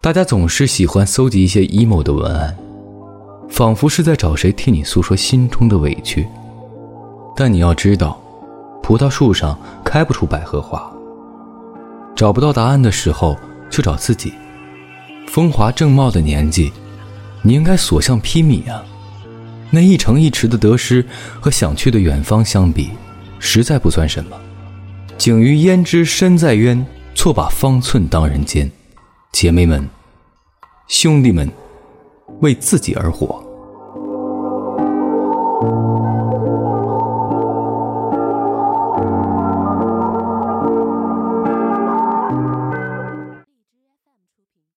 大家总是喜欢搜集一些 emo 的文案，仿佛是在找谁替你诉说心中的委屈。但你要知道，葡萄树上开不出百合花。找不到答案的时候，就找自己。风华正茂的年纪，你应该所向披靡啊！那一城一池的得失和想去的远方相比，实在不算什么。景于焉知身在渊，错把方寸当人间。姐妹们兄弟们为自己而活。